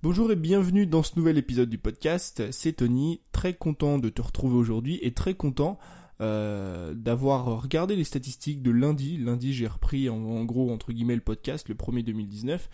Bonjour et bienvenue dans ce nouvel épisode du podcast. C'est Tony, très content de te retrouver aujourd'hui et très content euh, d'avoir regardé les statistiques de lundi. Lundi, j'ai repris en, gros entre guillemets le podcast, le premier 2019.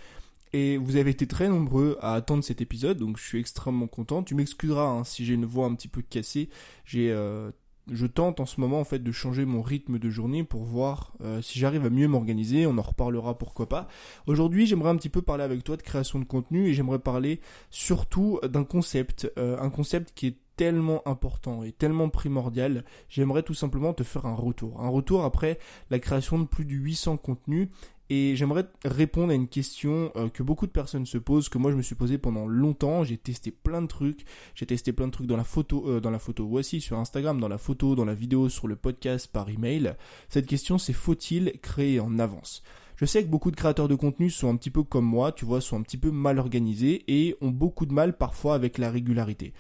Et vous avez été très nombreux à attendre cet épisode, donc je suis extrêmement content. Tu m'excuseras hein, si j'ai une voix un petit peu cassée. J'ai euh, je tente en ce moment en fait de changer mon rythme de journée pour voir euh, si j'arrive à mieux m'organiser. On en reparlera pourquoi pas. Aujourd'hui, j'aimerais un petit peu parler avec toi de création de contenu et j'aimerais parler surtout d'un concept, euh, un concept qui est tellement important et tellement primordial, j'aimerais tout simplement te faire un retour. Un retour après la création de plus de 800 contenus et j'aimerais répondre à une question euh, que beaucoup de personnes se posent, que moi je me suis posé pendant longtemps. J'ai testé plein de trucs. J'ai testé plein de trucs dans la photo, euh, dans la photo, voici sur Instagram, dans la photo, dans la vidéo, sur le podcast, par email. Cette question c'est faut-il créer en avance? Je sais que beaucoup de créateurs de contenu sont un petit peu comme moi, tu vois, sont un petit peu mal organisés et ont beaucoup de mal parfois avec la régularité.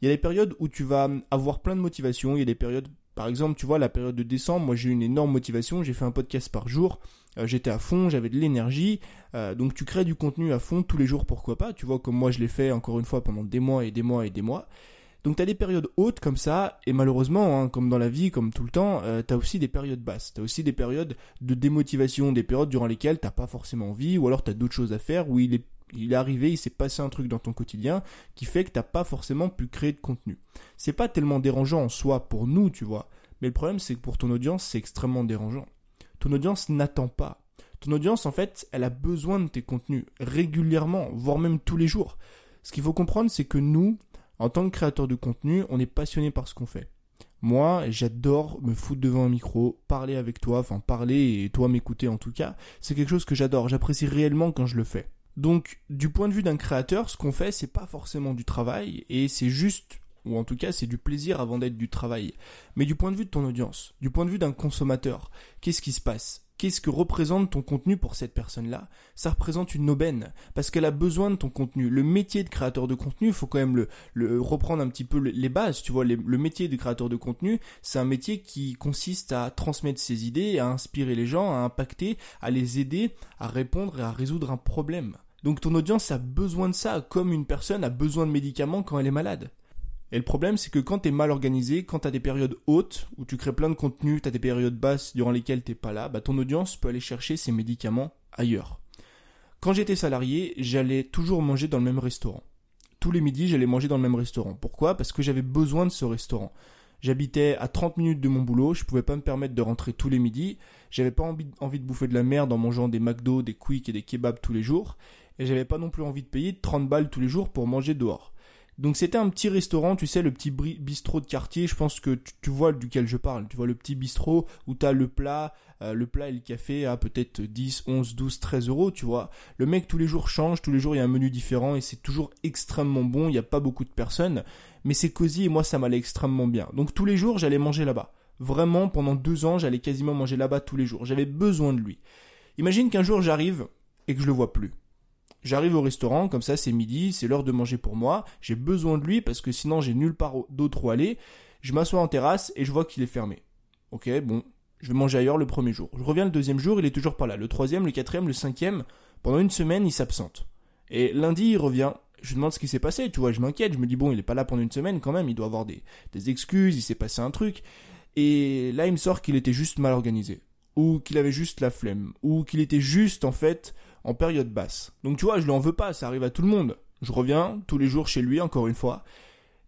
Il y a des périodes où tu vas avoir plein de motivation, il y a des périodes par exemple, tu vois, la période de décembre, moi j'ai eu une énorme motivation, j'ai fait un podcast par jour, j'étais à fond, j'avais de l'énergie, euh, donc tu crées du contenu à fond tous les jours, pourquoi pas, tu vois, comme moi je l'ai fait encore une fois pendant des mois et des mois et des mois. Donc tu as des périodes hautes comme ça, et malheureusement, hein, comme dans la vie, comme tout le temps, euh, tu as aussi des périodes basses, tu as aussi des périodes de démotivation, des périodes durant lesquelles t'as pas forcément envie, ou alors tu as d'autres choses à faire, où il est il est arrivé, il s'est passé un truc dans ton quotidien qui fait que t'as pas forcément pu créer de contenu. C'est pas tellement dérangeant en soi pour nous, tu vois. Mais le problème, c'est que pour ton audience, c'est extrêmement dérangeant. Ton audience n'attend pas. Ton audience, en fait, elle a besoin de tes contenus régulièrement, voire même tous les jours. Ce qu'il faut comprendre, c'est que nous, en tant que créateurs de contenu, on est passionné par ce qu'on fait. Moi, j'adore me foutre devant un micro, parler avec toi, enfin parler et toi m'écouter en tout cas. C'est quelque chose que j'adore, j'apprécie réellement quand je le fais. Donc, du point de vue d'un créateur, ce qu'on fait, c'est pas forcément du travail et c'est juste ou en tout cas c'est du plaisir avant d'être du travail. Mais du point de vue de ton audience, du point de vue d'un consommateur, qu'est-ce qui se passe? Qu'est-ce que représente ton contenu pour cette personne-là? Ça représente une aubaine, parce qu'elle a besoin de ton contenu. Le métier de créateur de contenu, il faut quand même le, reprendre un petit peu les bases, tu vois. le métier de créateur de contenu, c'est un métier qui consiste à transmettre ses idées, à inspirer les gens, à impacter, à les aider, à répondre et à résoudre un problème. Donc ton audience a besoin de ça, comme une personne a besoin de médicaments quand elle est malade. Et le problème, c'est que quand t'es mal organisé, quand t'as des périodes hautes, où tu crées plein de contenu, t'as des périodes basses durant lesquelles t'es pas là, bah ton audience peut aller chercher ses médicaments ailleurs. Quand j'étais salarié, j'allais toujours manger dans le même restaurant. Tous les midis, j'allais manger dans le même restaurant. Pourquoi? Parce que j'avais besoin de ce restaurant. J'habitais à 30 minutes de mon boulot, je pouvais pas me permettre de rentrer tous les midis, j'avais pas envie, de bouffer de la merde en mangeant des McDo, des Quick et des kebabs tous les jours, et j'avais pas non plus envie de payer 30 balles tous les jours pour manger dehors. Donc c'était un petit restaurant, tu sais, le petit bistrot de quartier, je pense que tu, vois duquel je parle, tu vois le petit bistrot où t'as le plat, euh, le plat et le café à peut-être 10, 11, 12, 13 euros, tu vois. Le mec tous les jours change, tous les jours il y a un menu différent et c'est toujours extrêmement bon, il n'y a pas beaucoup de personnes, mais c'est cosy et moi ça m'allait extrêmement bien. Donc tous les jours j'allais manger là-bas. Vraiment, pendant deux ans, j'allais quasiment manger là-bas tous les jours. J'avais besoin de lui. Imagine qu'un jour j'arrive et que je le vois plus. J'arrive au restaurant, comme ça c'est midi, c'est l'heure de manger pour moi, j'ai besoin de lui parce que sinon j'ai nulle part d'autre où aller. Je m'assois en terrasse et je vois qu'il est fermé. Ok, bon, je vais manger ailleurs le premier jour. Je reviens le deuxième jour, il est toujours pas là. Le troisième, le quatrième, le cinquième, pendant une semaine, il s'absente. Et lundi, il revient. Je demande ce qui s'est passé, tu vois, je m'inquiète, je me dis bon, il est pas là pendant une semaine quand même, il doit avoir des, des excuses, il s'est passé un truc. Et là, il me sort qu'il était juste mal organisé. Ou qu'il avait juste la flemme. Ou qu'il était juste, en fait, en période basse. Donc tu vois, je lui en veux pas, ça arrive à tout le monde. Je reviens tous les jours chez lui, encore une fois.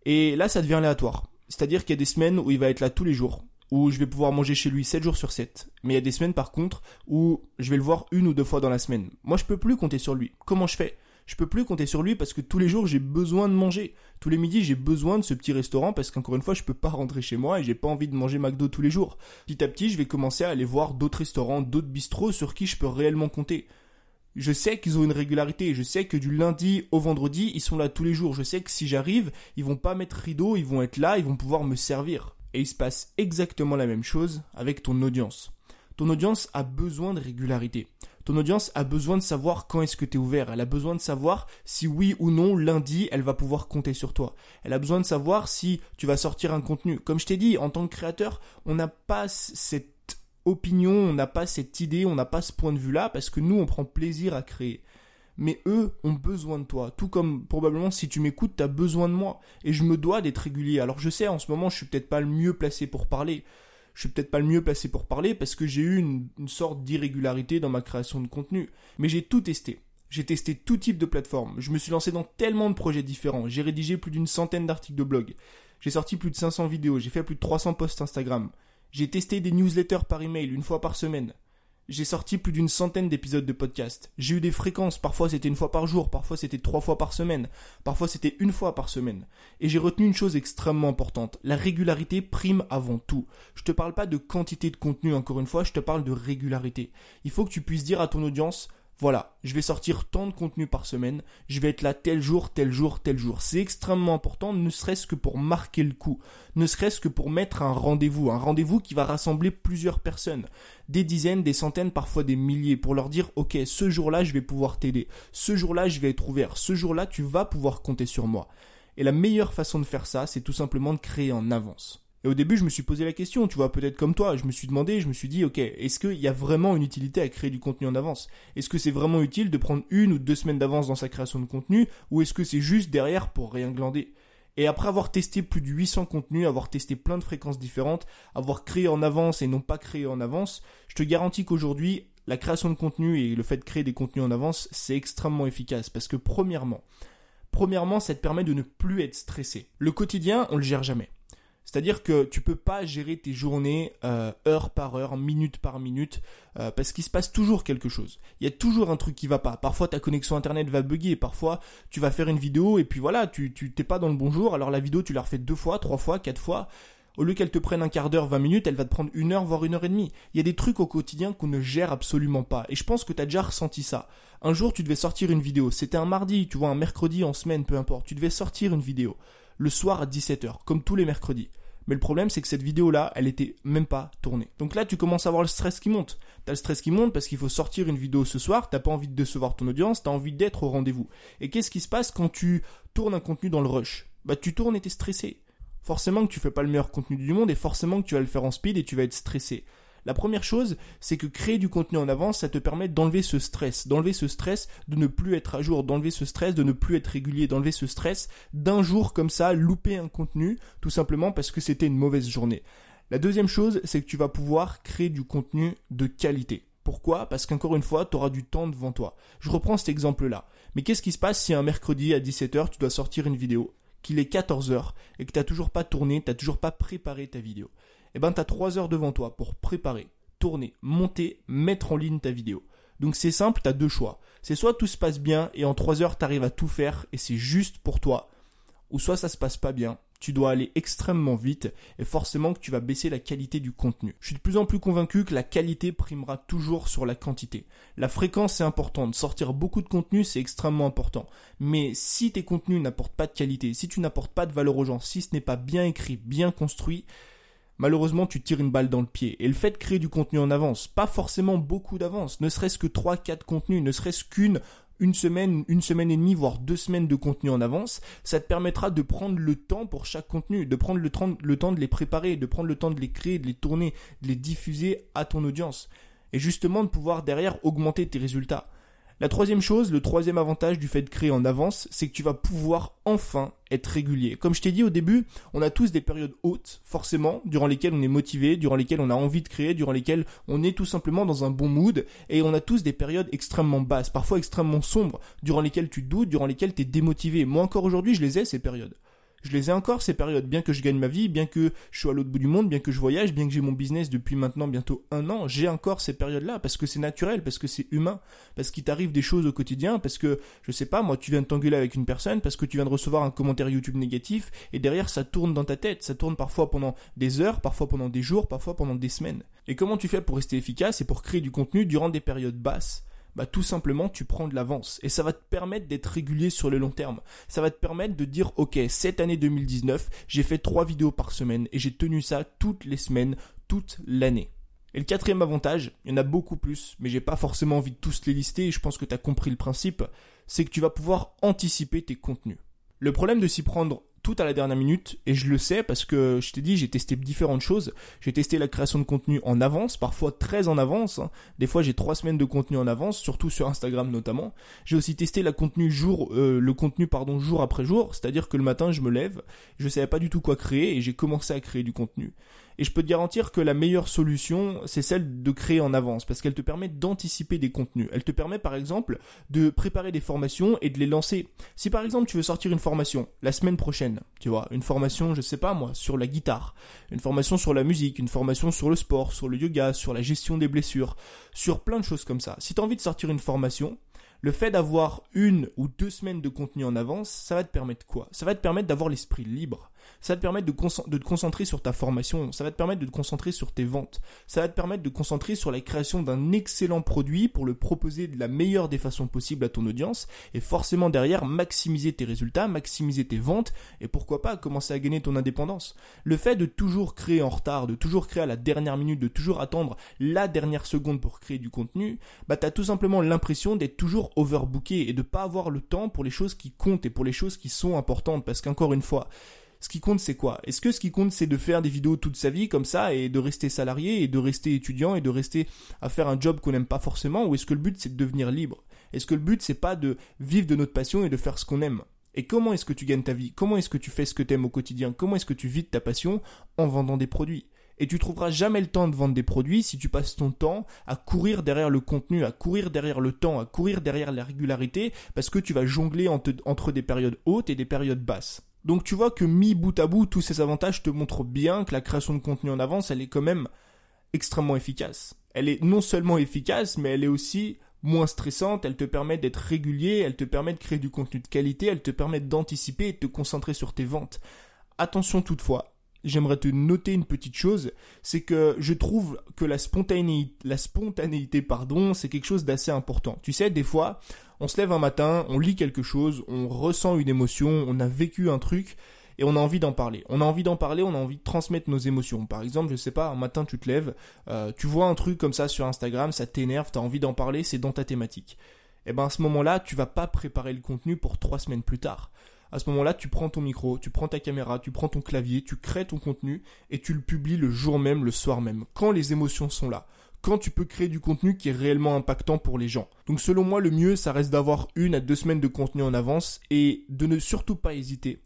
Et là, ça devient aléatoire. C'est-à-dire qu'il y a des semaines où il va être là tous les jours, où je vais pouvoir manger chez lui 7 jours sur 7. Mais il y a des semaines par contre où je vais le voir une ou deux fois dans la semaine. Moi, je peux plus compter sur lui. Comment je fais? Je peux plus compter sur lui parce que tous les jours j'ai besoin de manger. Tous les midis j'ai besoin de ce petit restaurant parce qu'encore une fois je peux pas rentrer chez moi et j'ai pas envie de manger McDo tous les jours. Petit à petit je vais commencer à aller voir d'autres restaurants, d'autres bistrots sur qui je peux réellement compter je sais qu'ils ont une régularité. Je sais que du lundi au vendredi, ils sont là tous les jours. Je sais que si j'arrive, ils vont pas mettre rideau, ils vont être là, ils vont pouvoir me servir. Et il se passe exactement la même chose avec ton audience. Ton audience a besoin de régularité. Ton audience a besoin de savoir quand est-ce que tu es ouvert. Elle a besoin de savoir si oui ou non lundi elle va pouvoir compter sur toi. Elle a besoin de savoir si tu vas sortir un contenu. Comme je t'ai dit, en tant que créateur, on n'a pas cette opinion, on n'a pas cette idée, on n'a pas ce point de vue-là, parce que nous, on prend plaisir à créer. mais eux ont besoin de toi. Tout comme probablement si tu m'écoutes, tu as besoin de moi. Et je me dois d'être régulier. Alors je sais, en ce moment, je suis peut-être pas le mieux placé pour parler. Je suis peut-être pas le mieux placé pour parler parce que j'ai eu une, une sorte d'irrégularité dans ma création de contenu. Mais j'ai tout testé. J'ai testé tout type de plateforme. Je me suis lancé dans tellement de projets différents. J'ai rédigé plus d'une centaine d'articles de blog. J'ai sorti plus de 500 vidéos. J'ai fait plus de 300 posts Instagram. J'ai testé des newsletters par email une fois par semaine. J'ai sorti plus d'une centaine d'épisodes de podcast. J'ai eu des fréquences, parfois c'était une fois par jour, parfois c'était trois fois par semaine, parfois c'était une fois par semaine. Et j'ai retenu une chose extrêmement importante, la régularité prime avant tout. Je te parle pas de quantité de contenu encore une fois, je te parle de régularité. Il faut que tu puisses dire à ton audience, voilà, je vais sortir tant de contenu par semaine, je vais être là tel jour, tel jour, tel jour. C'est extrêmement important, ne serait-ce que pour marquer le coup, ne serait-ce que pour mettre un rendez-vous, un rendez-vous qui va rassembler plusieurs personnes, des dizaines, des centaines, parfois des milliers, pour leur dire, ok, ce jour-là, je vais pouvoir t'aider, ce jour-là, je vais être ouvert, ce jour-là, tu vas pouvoir compter sur moi. Et la meilleure façon de faire ça, c'est tout simplement de créer en avance. Et au début, je me suis posé la question, tu vois, peut-être comme toi, je me suis demandé, je me suis dit, ok, est-ce qu'il y a vraiment une utilité à créer du contenu en avance? Est-ce que c'est vraiment utile de prendre une ou deux semaines d'avance dans sa création de contenu, ou est-ce que c'est juste derrière pour rien glander? Et après avoir testé plus de 800 contenus, avoir testé plein de fréquences différentes, avoir créé en avance et non pas créé en avance, je te garantis qu'aujourd'hui, la création de contenu et le fait de créer des contenus en avance, c'est extrêmement efficace. Parce que premièrement, premièrement, ça te permet de ne plus être stressé. Le quotidien, on le gère jamais. C'est-à-dire que tu peux pas gérer tes journées euh, heure par heure, minute par minute, euh, parce qu'il se passe toujours quelque chose. Il y a toujours un truc qui va pas. Parfois ta connexion internet va bugger, parfois tu vas faire une vidéo et puis voilà, tu tu t'es pas dans le bon jour, alors la vidéo tu la refais deux fois, trois fois, quatre fois. Au lieu qu'elle te prenne un quart d'heure, 20 minutes, elle va te prendre une heure, voire une heure et demie. Il y a des trucs au quotidien qu'on ne gère absolument pas. Et je pense que tu as déjà ressenti ça. Un jour, tu devais sortir une vidéo. C'était un mardi, tu vois, un mercredi, en semaine, peu importe. Tu devais sortir une vidéo. Le soir à 17h, comme tous les mercredis. Mais le problème, c'est que cette vidéo-là, elle était même pas tournée. Donc là, tu commences à avoir le stress qui monte. T'as le stress qui monte parce qu'il faut sortir une vidéo ce soir, t'as pas envie de décevoir ton audience, t'as envie d'être au rendez-vous. Et qu'est-ce qui se passe quand tu tournes un contenu dans le rush? Bah, tu tournes et t'es stressé. Forcément que tu fais pas le meilleur contenu du monde et forcément que tu vas le faire en speed et tu vas être stressé. La première chose, c'est que créer du contenu en avance, ça te permet d'enlever ce stress, d'enlever ce stress de ne plus être à jour, d'enlever ce stress de ne plus être régulier, d'enlever ce stress d'un jour comme ça, louper un contenu, tout simplement parce que c'était une mauvaise journée. La deuxième chose, c'est que tu vas pouvoir créer du contenu de qualité. Pourquoi? Parce qu'encore une fois, tu auras du temps devant toi. Je reprends cet exemple-là. Mais qu'est-ce qui se passe si un mercredi à 17h, tu dois sortir une vidéo, qu'il est 14h et que tu n'as toujours pas tourné, tu n'as toujours pas préparé ta vidéo eh ben, tu as 3 heures devant toi pour préparer, tourner, monter, mettre en ligne ta vidéo. Donc c'est simple, tu as deux choix. C'est soit tout se passe bien et en 3 heures tu arrives à tout faire et c'est juste pour toi, ou soit ça se passe pas bien, tu dois aller extrêmement vite et forcément que tu vas baisser la qualité du contenu. Je suis de plus en plus convaincu que la qualité primera toujours sur la quantité. La fréquence est importante, sortir beaucoup de contenu c'est extrêmement important. Mais si tes contenus n'apportent pas de qualité, si tu n'apportes pas de valeur aux gens, si ce n'est pas bien écrit, bien construit, malheureusement tu tires une balle dans le pied. Et le fait de créer du contenu en avance, pas forcément beaucoup d'avance, ne serait-ce que 3-4 contenus, ne serait-ce qu'une une semaine, une semaine et demie, voire deux semaines de contenu en avance, ça te permettra de prendre le temps pour chaque contenu, de prendre le le temps de les préparer, de prendre le temps de les créer, de les tourner, de les diffuser à ton audience. Et justement de pouvoir derrière augmenter tes résultats. La troisième chose, le troisième avantage du fait de créer en avance, c'est que tu vas pouvoir enfin être régulier. Comme je t'ai dit au début, on a tous des périodes hautes, forcément, durant lesquelles on est motivé, durant lesquelles on a envie de créer, durant lesquelles on est tout simplement dans un bon mood, et on a tous des périodes extrêmement basses, parfois extrêmement sombres, durant lesquelles tu doutes, durant lesquelles tu es démotivé. Moi encore aujourd'hui, je les ai ces périodes je les ai encore ces périodes, bien que je gagne ma vie, bien que je sois à l'autre bout du monde, bien que je voyage, bien que j'ai mon business depuis maintenant bientôt un an, j'ai encore ces périodes-là parce que c'est naturel, parce que c'est humain, parce qu'il t'arrive des choses au quotidien, parce que je sais pas, moi tu viens de t'engueuler avec une personne, parce que tu viens de recevoir un commentaire YouTube négatif, et derrière ça tourne dans ta tête, ça tourne parfois pendant des heures, parfois pendant des jours, parfois pendant des semaines. Et comment tu fais pour rester efficace et pour créer du contenu durant des périodes basses? Bah tout simplement tu prends de l'avance et ça va te permettre d'être régulier sur le long terme. Ça va te permettre de dire ok cette année 2019 j'ai fait trois vidéos par semaine et j'ai tenu ça toutes les semaines, toute l'année. Et le quatrième avantage, il y en a beaucoup plus, mais j'ai pas forcément envie de tous les lister et je pense que tu as compris le principe, c'est que tu vas pouvoir anticiper tes contenus. Le problème de s'y prendre tout à la dernière minute et je le sais parce que je t'ai dit j'ai testé différentes choses. J'ai testé la création de contenu en avance, parfois très en avance. Hein. Des fois j'ai trois semaines de contenu en avance, surtout sur Instagram notamment. J'ai aussi testé la contenu jour, euh, le contenu pardon jour après jour, c'est-à-dire que le matin je me lève, je savais pas du tout quoi créer et j'ai commencé à créer du contenu. Et je peux te garantir que la meilleure solution, c'est celle de créer en avance, parce qu'elle te permet d'anticiper des contenus. Elle te permet par exemple de préparer des formations et de les lancer. Si par exemple tu veux sortir une formation la semaine prochaine, tu vois, une formation, je sais pas moi, sur la guitare, une formation sur la musique, une formation sur le sport, sur le yoga, sur la gestion des blessures, sur plein de choses comme ça. Si tu as envie de sortir une formation, le fait d'avoir une ou deux semaines de contenu en avance, ça va te permettre quoi? Ça va te permettre d'avoir l'esprit libre. Ça va te permettre de, de, te concentrer sur ta formation. Ça va te permettre de te concentrer sur tes ventes. Ça va te permettre de te concentrer sur la création d'un excellent produit pour le proposer de la meilleure des façons possibles à ton audience. Et forcément derrière, maximiser tes résultats, maximiser tes ventes. Et pourquoi pas commencer à gagner ton indépendance. Le fait de toujours créer en retard, de toujours créer à la dernière minute, de toujours attendre la dernière seconde pour créer du contenu, bah t'as tout simplement l'impression d'être toujours overbooké et de pas avoir le temps pour les choses qui comptent et pour les choses qui sont importantes. Parce qu'encore une fois, ce qui compte c'est quoi? Est-ce que ce qui compte c'est de faire des vidéos toute sa vie comme ça et de rester salarié et de rester étudiant et de rester à faire un job qu'on n'aime pas forcément? Ou est-ce que le but c'est de devenir libre? Est-ce que le but c'est pas de vivre de notre passion et de faire ce qu'on aime? Et comment est-ce que tu gagnes ta vie? Comment est-ce que tu fais ce que tu aimes au quotidien? Comment est-ce que tu vis de ta passion? En vendant des produits et tu trouveras jamais le temps de vendre des produits si tu passes ton temps à courir derrière le contenu, à courir derrière le temps, à courir derrière la régularité, parce que tu vas jongler entre des périodes hautes et des périodes basses. Donc tu vois que mis bout à bout, tous ces avantages te montrent bien que la création de contenu en avance, elle est quand même extrêmement efficace. Elle est non seulement efficace, mais elle est aussi moins stressante, elle te permet d'être régulier, elle te permet de créer du contenu de qualité, elle te permet d'anticiper et de te concentrer sur tes ventes. Attention toutefois, j'aimerais te noter une petite chose, c'est que je trouve que la spontanéité, la spontanéité, pardon, c'est quelque chose d'assez important. Tu sais, des fois, on se lève un matin, on lit quelque chose, on ressent une émotion, on a vécu un truc, et on a envie d'en parler. On a envie d'en parler, on a envie de transmettre nos émotions. Par exemple, je sais pas, un matin tu te lèves, euh, tu vois un truc comme ça sur Instagram, ça t'énerve, t'as envie d'en parler, c'est dans ta thématique. Et eh ben à ce moment-là, tu vas pas préparer le contenu pour trois semaines plus tard à ce moment-là, tu prends ton micro, tu prends ta caméra, tu prends ton clavier, tu crées ton contenu et tu le publies le jour même, le soir même, quand les émotions sont là quand tu peux créer du contenu qui est réellement impactant pour les gens. Donc selon moi, le mieux, ça reste d'avoir une à deux semaines de contenu en avance et de ne surtout pas hésiter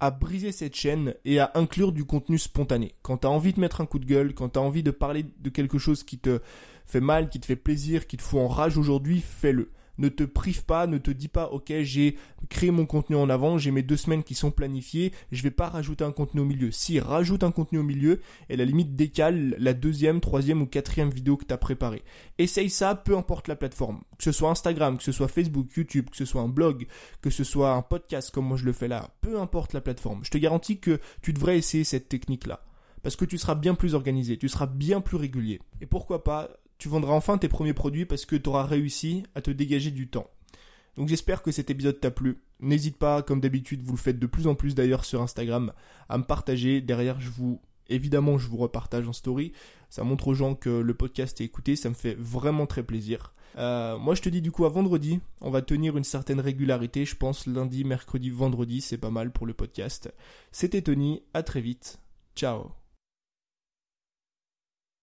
à briser cette chaîne et à inclure du contenu spontané. Quand tu as envie de mettre un coup de gueule, quand tu as envie de parler de quelque chose qui te fait mal, qui te fait plaisir, qui te fout en rage aujourd'hui, fais-le ne te prive pas, ne te dis pas ok j'ai créé mon contenu en avant, j'ai mes deux semaines qui sont planifiées, je vais pas rajouter un contenu au milieu. Si rajoute un contenu au milieu et la limite décale la deuxième, troisième ou quatrième vidéo que tu as préparée. Essaye ça, peu importe la plateforme. Que ce soit Instagram, que ce soit Facebook, YouTube, que ce soit un blog, que ce soit un podcast comme moi je le fais là, peu importe la plateforme. Je te garantis que tu devrais essayer cette technique là parce que tu seras bien plus organisé, tu seras bien plus régulier. Et pourquoi pas tu vendras enfin tes premiers produits parce que tu auras réussi à te dégager du temps. Donc j'espère que cet épisode t'a plu. N'hésite pas, comme d'habitude, vous le faites de plus en plus d'ailleurs sur Instagram, à me partager. Derrière, je vous, évidemment, je vous repartage en story. Ça montre aux gens que le podcast est écouté, ça me fait vraiment très plaisir. Euh, moi, je te dis du coup à vendredi, on va tenir une certaine régularité. Je pense lundi, mercredi, vendredi, c'est pas mal pour le podcast. C'était Tony, à très vite. Ciao